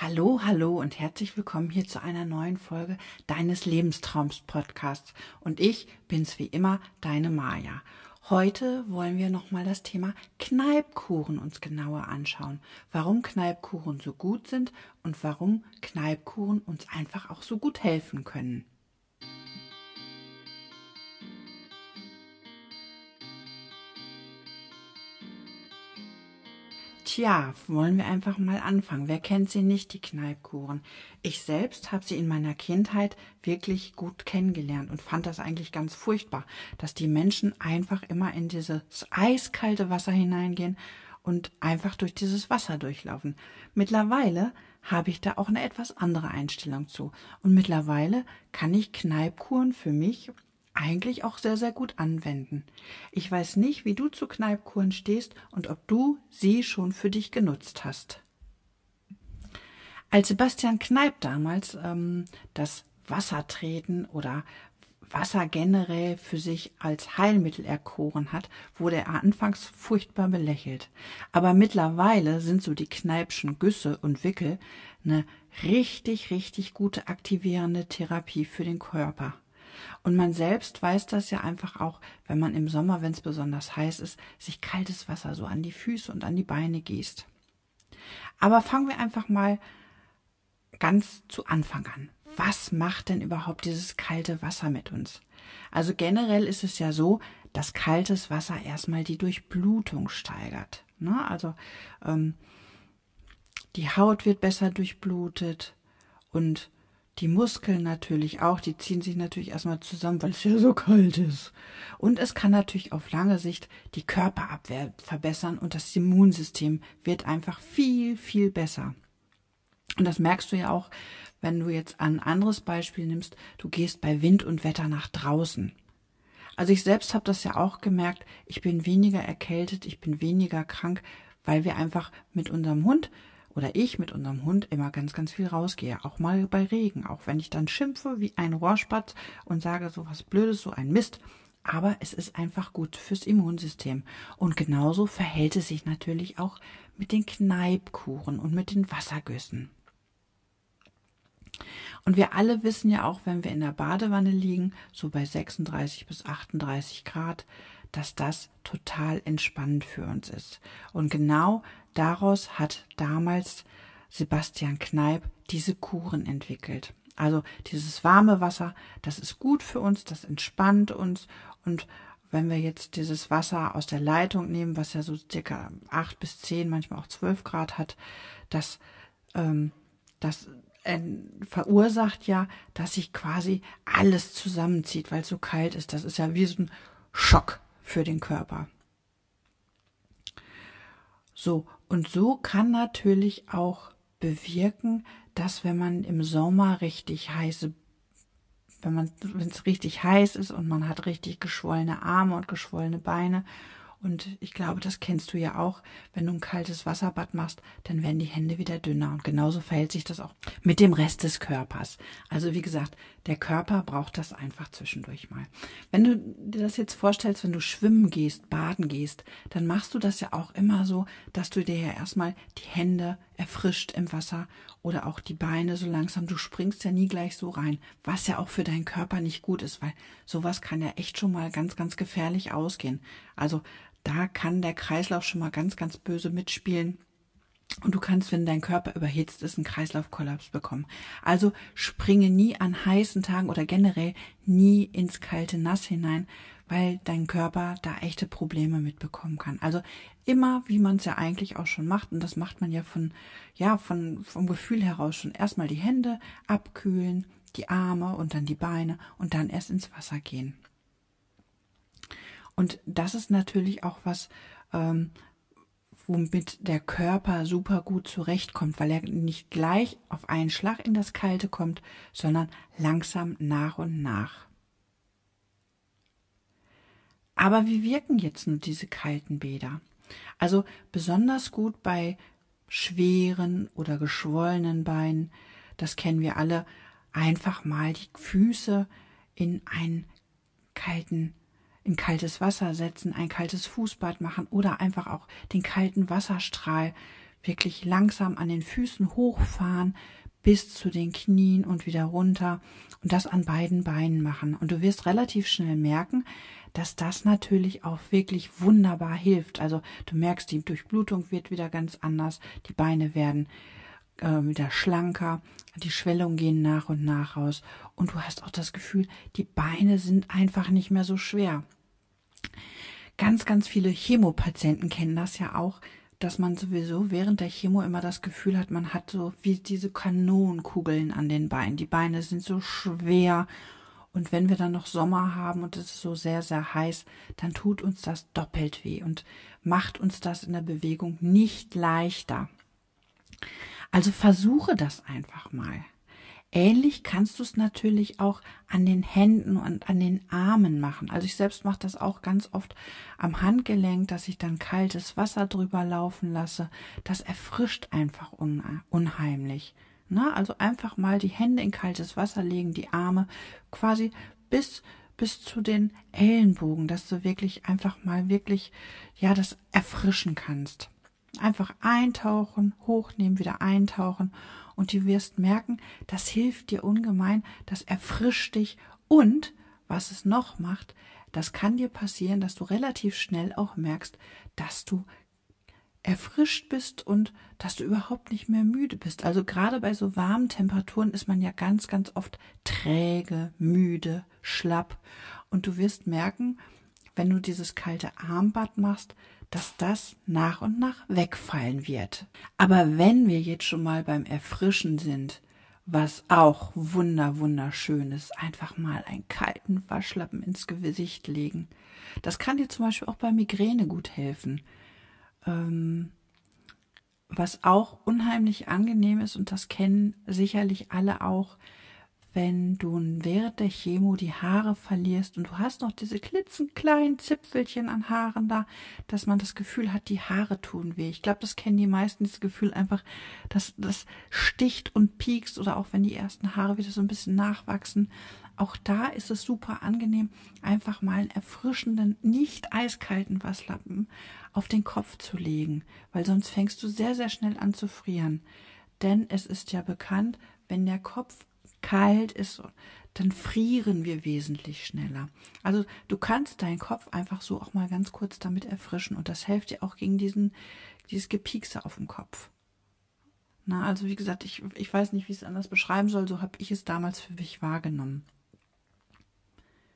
Hallo, hallo und herzlich willkommen hier zu einer neuen Folge deines Lebenstraums Podcasts. Und ich bin's wie immer, deine Maja. Heute wollen wir nochmal das Thema Kneipkuchen uns genauer anschauen. Warum Kneipkuchen so gut sind und warum Kneipkuchen uns einfach auch so gut helfen können. Tja, wollen wir einfach mal anfangen. Wer kennt sie nicht, die Kneipkuchen? Ich selbst habe sie in meiner Kindheit wirklich gut kennengelernt und fand das eigentlich ganz furchtbar, dass die Menschen einfach immer in dieses eiskalte Wasser hineingehen und einfach durch dieses Wasser durchlaufen. Mittlerweile habe ich da auch eine etwas andere Einstellung zu. Und mittlerweile kann ich Kneipkuren für mich eigentlich auch sehr, sehr gut anwenden. Ich weiß nicht, wie du zu Kneipkuren stehst und ob du sie schon für dich genutzt hast. Als Sebastian Kneip damals ähm, das Wassertreten oder Wasser generell für sich als Heilmittel erkoren hat, wurde er anfangs furchtbar belächelt. Aber mittlerweile sind so die Kneipschen Güsse und Wickel eine richtig, richtig gute aktivierende Therapie für den Körper. Und man selbst weiß das ja einfach auch, wenn man im Sommer, wenn es besonders heiß ist, sich kaltes Wasser so an die Füße und an die Beine gießt. Aber fangen wir einfach mal ganz zu Anfang an. Was macht denn überhaupt dieses kalte Wasser mit uns? Also generell ist es ja so, dass kaltes Wasser erstmal die Durchblutung steigert. Ne? Also ähm, die Haut wird besser durchblutet und die Muskeln natürlich auch, die ziehen sich natürlich erstmal zusammen, weil es ja so kalt ist. Und es kann natürlich auf lange Sicht die Körperabwehr verbessern und das Immunsystem wird einfach viel, viel besser. Und das merkst du ja auch, wenn du jetzt ein anderes Beispiel nimmst, du gehst bei Wind und Wetter nach draußen. Also ich selbst habe das ja auch gemerkt, ich bin weniger erkältet, ich bin weniger krank, weil wir einfach mit unserem Hund oder ich mit unserem Hund immer ganz, ganz viel rausgehe, auch mal bei Regen, auch wenn ich dann schimpfe wie ein Rohrspatz und sage so was Blödes, so ein Mist. Aber es ist einfach gut fürs Immunsystem. Und genauso verhält es sich natürlich auch mit den Kneipkuchen und mit den Wassergüssen. Und wir alle wissen ja auch, wenn wir in der Badewanne liegen, so bei 36 bis 38 Grad, dass das total entspannend für uns ist. Und genau daraus hat damals Sebastian Kneip diese Kuren entwickelt. Also dieses warme Wasser, das ist gut für uns, das entspannt uns und wenn wir jetzt dieses Wasser aus der Leitung nehmen, was ja so circa acht bis zehn, manchmal auch zwölf Grad hat, das, ähm, das äh, verursacht ja, dass sich quasi alles zusammenzieht, weil es so kalt ist. Das ist ja wie so ein Schock für den Körper. So, und so kann natürlich auch bewirken, dass wenn man im Sommer richtig heiße, wenn man, wenn es richtig heiß ist und man hat richtig geschwollene Arme und geschwollene Beine und ich glaube, das kennst du ja auch. Wenn du ein kaltes Wasserbad machst, dann werden die Hände wieder dünner. Und genauso verhält sich das auch mit dem Rest des Körpers. Also wie gesagt, der Körper braucht das einfach zwischendurch mal. Wenn du dir das jetzt vorstellst, wenn du schwimmen gehst, baden gehst, dann machst du das ja auch immer so, dass du dir ja erstmal die Hände erfrischt im Wasser oder auch die Beine so langsam. Du springst ja nie gleich so rein, was ja auch für deinen Körper nicht gut ist, weil sowas kann ja echt schon mal ganz, ganz gefährlich ausgehen. Also da kann der Kreislauf schon mal ganz, ganz böse mitspielen. Und du kannst, wenn dein Körper überhitzt ist, einen Kreislaufkollaps bekommen. Also springe nie an heißen Tagen oder generell nie ins kalte Nass hinein, weil dein Körper da echte Probleme mitbekommen kann. Also immer, wie man es ja eigentlich auch schon macht, und das macht man ja von, ja, von, vom Gefühl heraus schon erstmal die Hände abkühlen, die Arme und dann die Beine und dann erst ins Wasser gehen. Und das ist natürlich auch was, ähm, womit der Körper super gut zurechtkommt, weil er nicht gleich auf einen Schlag in das Kalte kommt, sondern langsam nach und nach. Aber wie wirken jetzt nun diese kalten Bäder? Also besonders gut bei schweren oder geschwollenen Beinen, das kennen wir alle, einfach mal die Füße in einen kalten in kaltes Wasser setzen, ein kaltes Fußbad machen oder einfach auch den kalten Wasserstrahl wirklich langsam an den Füßen hochfahren bis zu den Knien und wieder runter und das an beiden Beinen machen. Und du wirst relativ schnell merken, dass das natürlich auch wirklich wunderbar hilft. Also du merkst, die Durchblutung wird wieder ganz anders, die Beine werden äh, wieder schlanker, die Schwellungen gehen nach und nach raus und du hast auch das Gefühl, die Beine sind einfach nicht mehr so schwer. Ganz, ganz viele Chemopatienten kennen das ja auch, dass man sowieso während der Chemo immer das Gefühl hat, man hat so wie diese Kanonenkugeln an den Beinen. Die Beine sind so schwer. Und wenn wir dann noch Sommer haben und es ist so sehr, sehr heiß, dann tut uns das doppelt weh und macht uns das in der Bewegung nicht leichter. Also versuche das einfach mal. Ähnlich kannst du es natürlich auch an den Händen und an den Armen machen. Also ich selbst mache das auch ganz oft am Handgelenk, dass ich dann kaltes Wasser drüber laufen lasse. Das erfrischt einfach unheimlich. Na, also einfach mal die Hände in kaltes Wasser legen, die Arme quasi bis bis zu den Ellenbogen, dass du wirklich einfach mal wirklich ja das erfrischen kannst. Einfach eintauchen, hochnehmen, wieder eintauchen und du wirst merken, das hilft dir ungemein, das erfrischt dich und was es noch macht, das kann dir passieren, dass du relativ schnell auch merkst, dass du erfrischt bist und dass du überhaupt nicht mehr müde bist. Also gerade bei so warmen Temperaturen ist man ja ganz, ganz oft träge, müde, schlapp. Und du wirst merken, wenn du dieses kalte Armbad machst, dass das nach und nach wegfallen wird. Aber wenn wir jetzt schon mal beim Erfrischen sind, was auch wunder wunderschön ist, einfach mal einen kalten Waschlappen ins Gesicht legen. Das kann dir zum Beispiel auch bei Migräne gut helfen. Ähm, was auch unheimlich angenehm ist, und das kennen sicherlich alle auch, wenn du während der Chemo die Haare verlierst und du hast noch diese klitzenkleinen Zipfelchen an Haaren da, dass man das Gefühl hat, die Haare tun weh. Ich glaube, das kennen die meisten, dieses Gefühl einfach, dass das sticht und piekst oder auch wenn die ersten Haare wieder so ein bisschen nachwachsen. Auch da ist es super angenehm, einfach mal einen erfrischenden, nicht eiskalten Wasslappen auf den Kopf zu legen, weil sonst fängst du sehr, sehr schnell an zu frieren. Denn es ist ja bekannt, wenn der Kopf kalt ist, dann frieren wir wesentlich schneller. Also du kannst deinen Kopf einfach so auch mal ganz kurz damit erfrischen und das hilft dir auch gegen diesen, dieses Gepiekse auf dem Kopf. Na, also wie gesagt, ich, ich weiß nicht, wie ich es anders beschreiben soll, so habe ich es damals für mich wahrgenommen.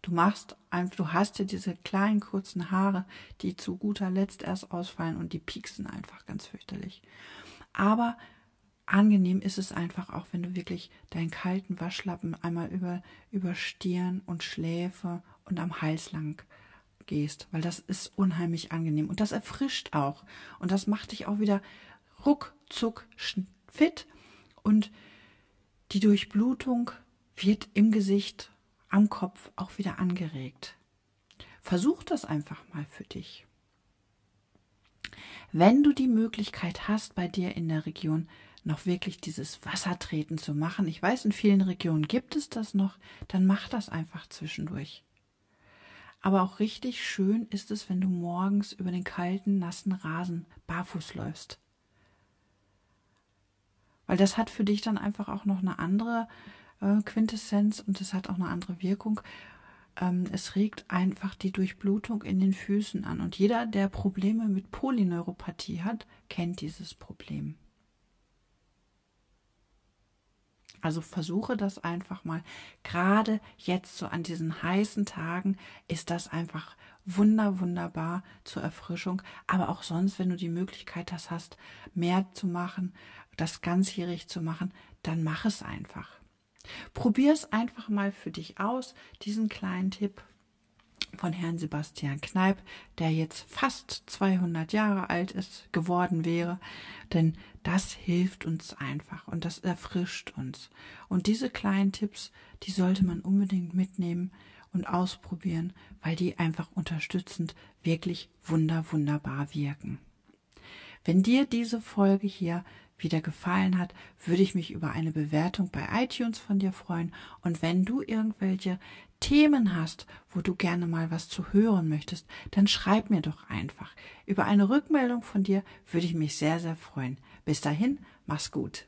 Du machst einfach, du hast ja diese kleinen kurzen Haare, die zu guter Letzt erst ausfallen und die pieksen einfach ganz fürchterlich. Aber angenehm ist es einfach auch, wenn du wirklich deinen kalten Waschlappen einmal über, über Stirn und Schläfe und am Hals lang gehst, weil das ist unheimlich angenehm und das erfrischt auch und das macht dich auch wieder ruckzuck fit und die Durchblutung wird im Gesicht, am Kopf auch wieder angeregt. Versuch das einfach mal für dich. Wenn du die Möglichkeit hast, bei dir in der Region noch wirklich dieses Wassertreten zu machen. Ich weiß, in vielen Regionen gibt es das noch, dann mach das einfach zwischendurch. Aber auch richtig schön ist es, wenn du morgens über den kalten, nassen Rasen barfuß läufst. Weil das hat für dich dann einfach auch noch eine andere äh, Quintessenz und es hat auch eine andere Wirkung. Ähm, es regt einfach die Durchblutung in den Füßen an. Und jeder, der Probleme mit Polyneuropathie hat, kennt dieses Problem. Also versuche das einfach mal. Gerade jetzt so an diesen heißen Tagen ist das einfach wunder, wunderbar zur Erfrischung. Aber auch sonst, wenn du die Möglichkeit hast, hast mehr zu machen, das ganzjährig zu machen, dann mach es einfach. Probier es einfach mal für dich aus, diesen kleinen Tipp von Herrn Sebastian Kneip, der jetzt fast 200 Jahre alt ist, geworden wäre, denn das hilft uns einfach und das erfrischt uns. Und diese kleinen Tipps, die sollte man unbedingt mitnehmen und ausprobieren, weil die einfach unterstützend wirklich wunder, wunderbar wirken. Wenn dir diese Folge hier wieder gefallen hat, würde ich mich über eine Bewertung bei iTunes von dir freuen. Und wenn du irgendwelche Themen hast, wo du gerne mal was zu hören möchtest, dann schreib mir doch einfach. Über eine Rückmeldung von dir würde ich mich sehr, sehr freuen. Bis dahin, mach's gut.